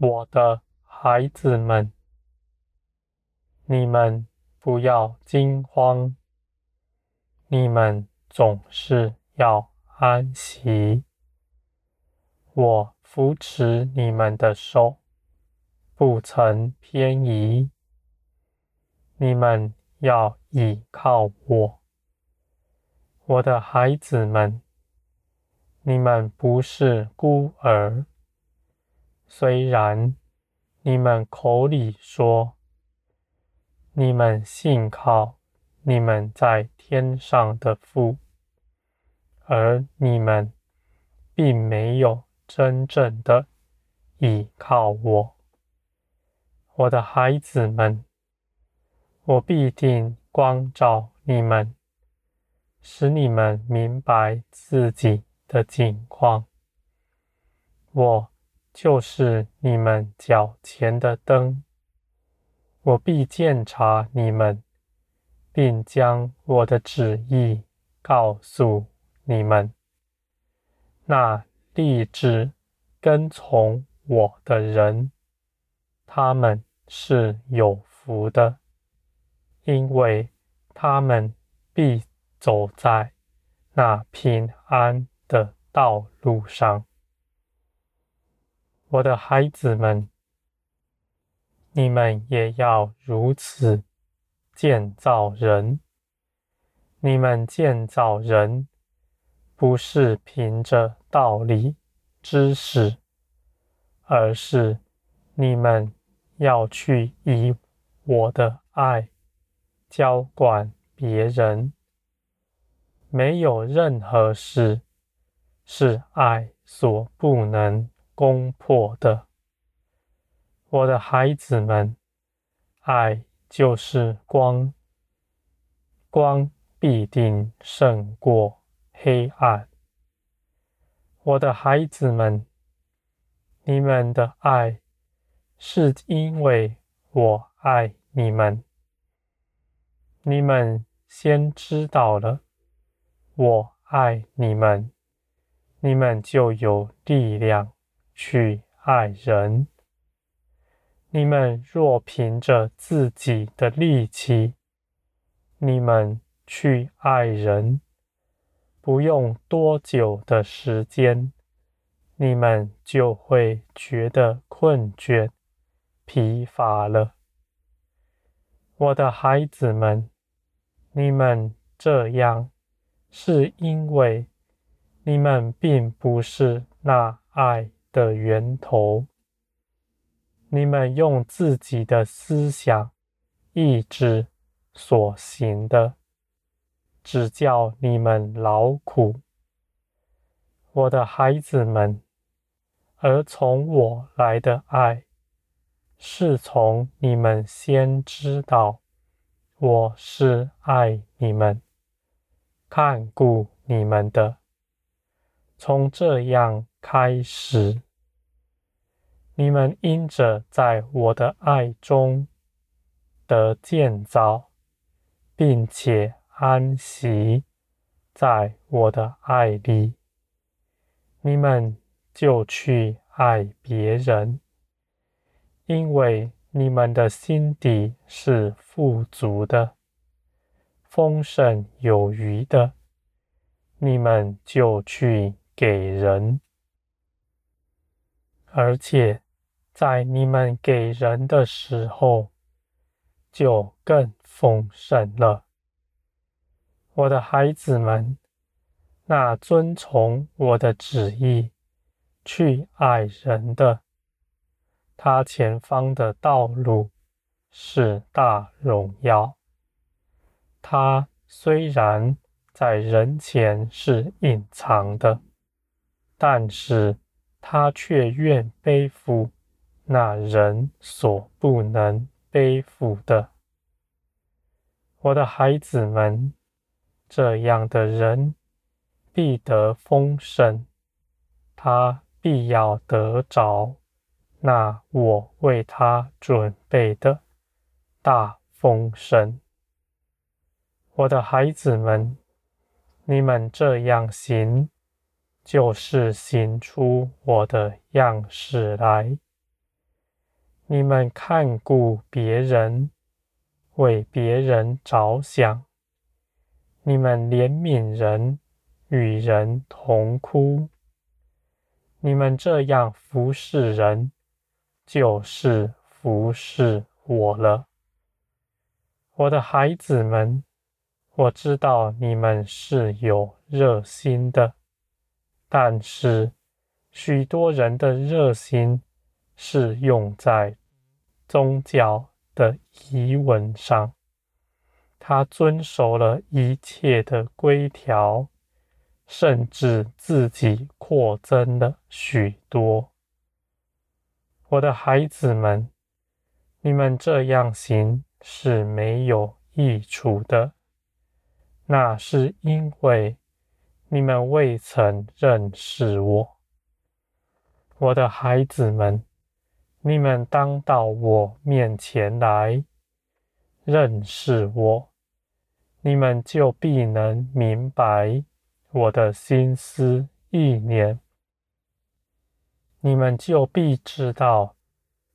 我的孩子们，你们不要惊慌，你们总是要安息。我扶持你们的手，不曾偏移。你们要倚靠我，我的孩子们。你们不是孤儿，虽然你们口里说你们信靠你们在天上的父，而你们并没有真正的倚靠我，我的孩子们，我必定光照你们，使你们明白自己的境况，我就是你们脚前的灯，我必鉴察你们，并将我的旨意告诉你们。那立志跟从我的人，他们是有福的，因为他们必走在那平安的道路上，我的孩子们，你们也要如此建造人。你们建造人，不是凭着道理、知识，而是你们要去以我的爱浇灌别人。没有任何事。是爱所不能攻破的，我的孩子们，爱就是光，光必定胜过黑暗。我的孩子们，你们的爱是因为我爱你们，你们先知道了我爱你们。你们就有力量去爱人。你们若凭着自己的力气，你们去爱人，不用多久的时间，你们就会觉得困倦、疲乏了。我的孩子们，你们这样是因为。你们并不是那爱的源头，你们用自己的思想、意志所行的，只叫你们劳苦。我的孩子们，而从我来的爱，是从你们先知道我是爱你们、看顾你们的。从这样开始，你们因着在我的爱中得建造，并且安息在我的爱里，你们就去爱别人，因为你们的心底是富足的、丰盛有余的，你们就去。给人，而且在你们给人的时候，就更丰盛了。我的孩子们，那遵从我的旨意去爱人的，他前方的道路是大荣耀。他虽然在人前是隐藏的。但是他却愿背负那人所不能背负的。我的孩子们，这样的人必得丰盛，他必要得着那我为他准备的大丰盛。我的孩子们，你们这样行。就是行出我的样式来，你们看顾别人，为别人着想，你们怜悯人，与人同哭。你们这样服侍人，就是服侍我了。我的孩子们，我知道你们是有热心的，但是许多人的热心是用在宗教的仪文上，他遵守了一切的规条，甚至自己扩增了许多。我的孩子们，你们这样行。是没有益处的，那是因为你们未曾认识我。我的孩子们，你们当到我面前来认识我，你们就必能明白我的心思意念，你们就必知道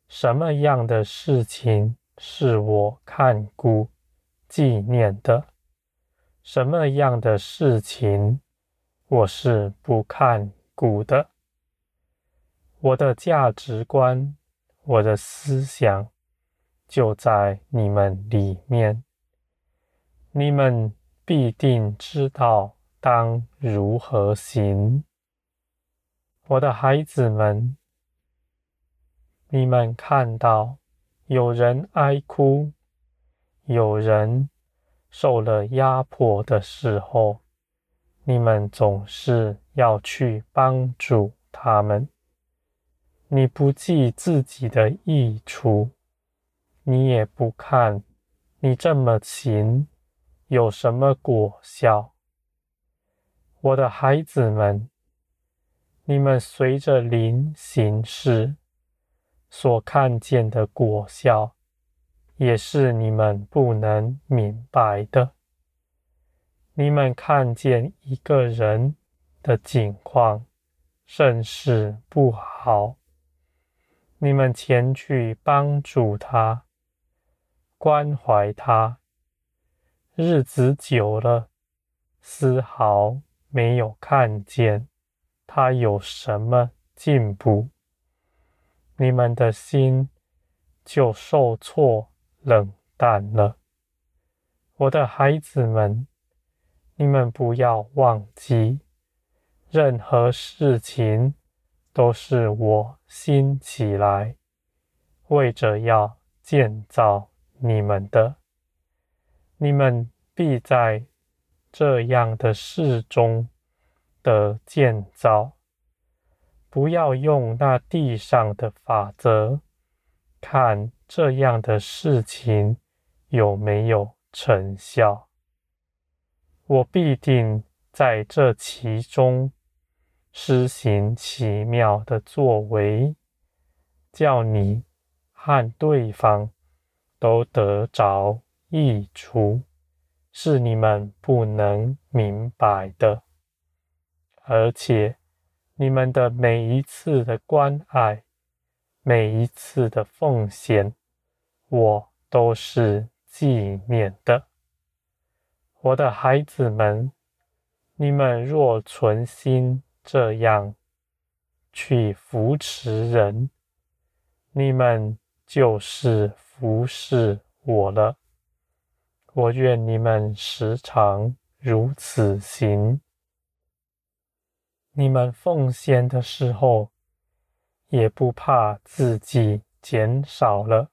什么样的事情。是我看顾、纪念的。什么样的事情，我是不看古的。我的价值观、我的思想，就在你们里面。你们必定知道当如何行。我的孩子们，你们看到。有人哀哭，有人受了压迫的时候，你们总是要去帮助他们。你不计自己的益处，你也不看你这么行有什么果效。我的孩子们，你们随着灵行事。所看见的果效，也是你们不能明白的。你们看见一个人的境况甚是不好，你们前去帮助他，关怀他，日子久了，丝毫没有看见他有什么进步。你们的心就受挫冷淡了。我的孩子们，你们不要忘记，任何事情都是我兴起来，为着要建造你们的。你们必在这样的事中得建造。不要用那地上的法则，看这样的事情有没有成效。我必定在这其中施行奇妙的作为，叫你和对方都得着益处，是你们不能明白的，而且。你们的每一次的关爱，每一次的奉献，我都是纪念的。我的孩子们，你们若存心这样去扶持人，你们就是服侍我了。我愿你们时常如此行。你们奉献的时候，也不怕自己减少了，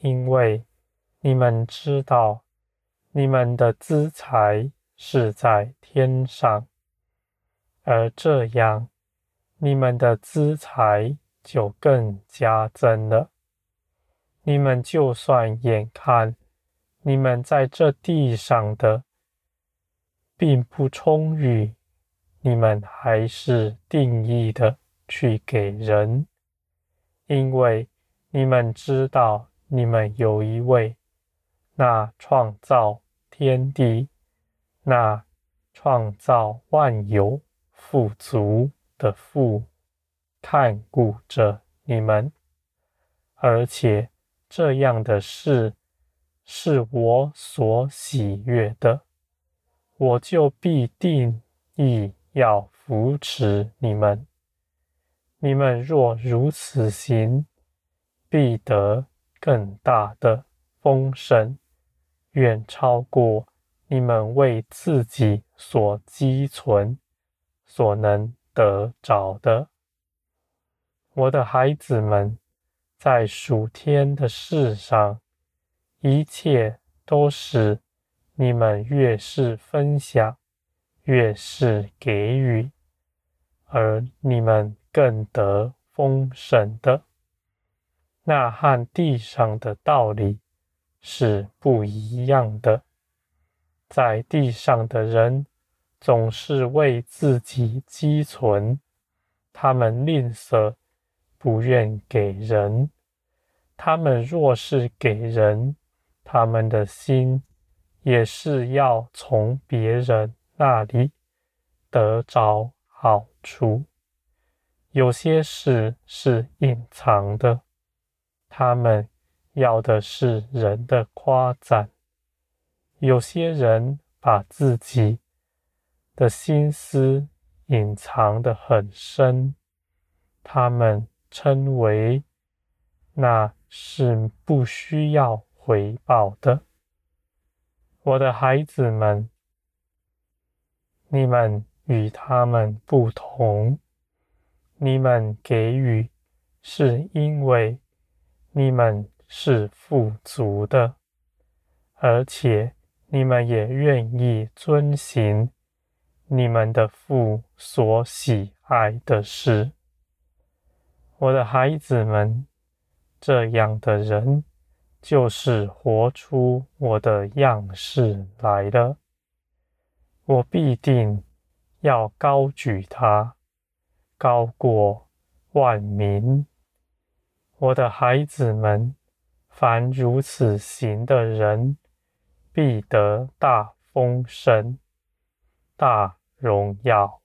因为你们知道，你们的资财是在天上，而这样，你们的资财就更加增了。你们就算眼看你们在这地上的并不充裕。你们还是定义的去给人，因为你们知道，你们有一位那创造天地、那创造万有富足的父看顾着你们，而且这样的事是我所喜悦的，我就必定意要扶持你们。你们若如此行，必得更大的丰盛，远超过你们为自己所积存、所能得着的。我的孩子们，在属天的事上，一切都是你们越是分享，越是给予，而你们更得丰盛的。那和地上的道理是不一样的。在地上的人总是为自己积存，他们吝啬，不愿给人。他们若是给人，他们的心也是要从别人那里得着好处。有些事是隐藏的。他们要的是人的夸赞。有些人把自己的心思隐藏得很深，他们称为那是不需要回报的。我的孩子们，你们与他们不同，你们给予是因为。你们是富足的，而且你们也愿意遵行你们的父所喜爱的事。我的孩子们，这样的人就是活出我的样式来了。我必定要高举他，高过万民。我的孩子们，凡如此行的人，必得大丰盛、大荣耀。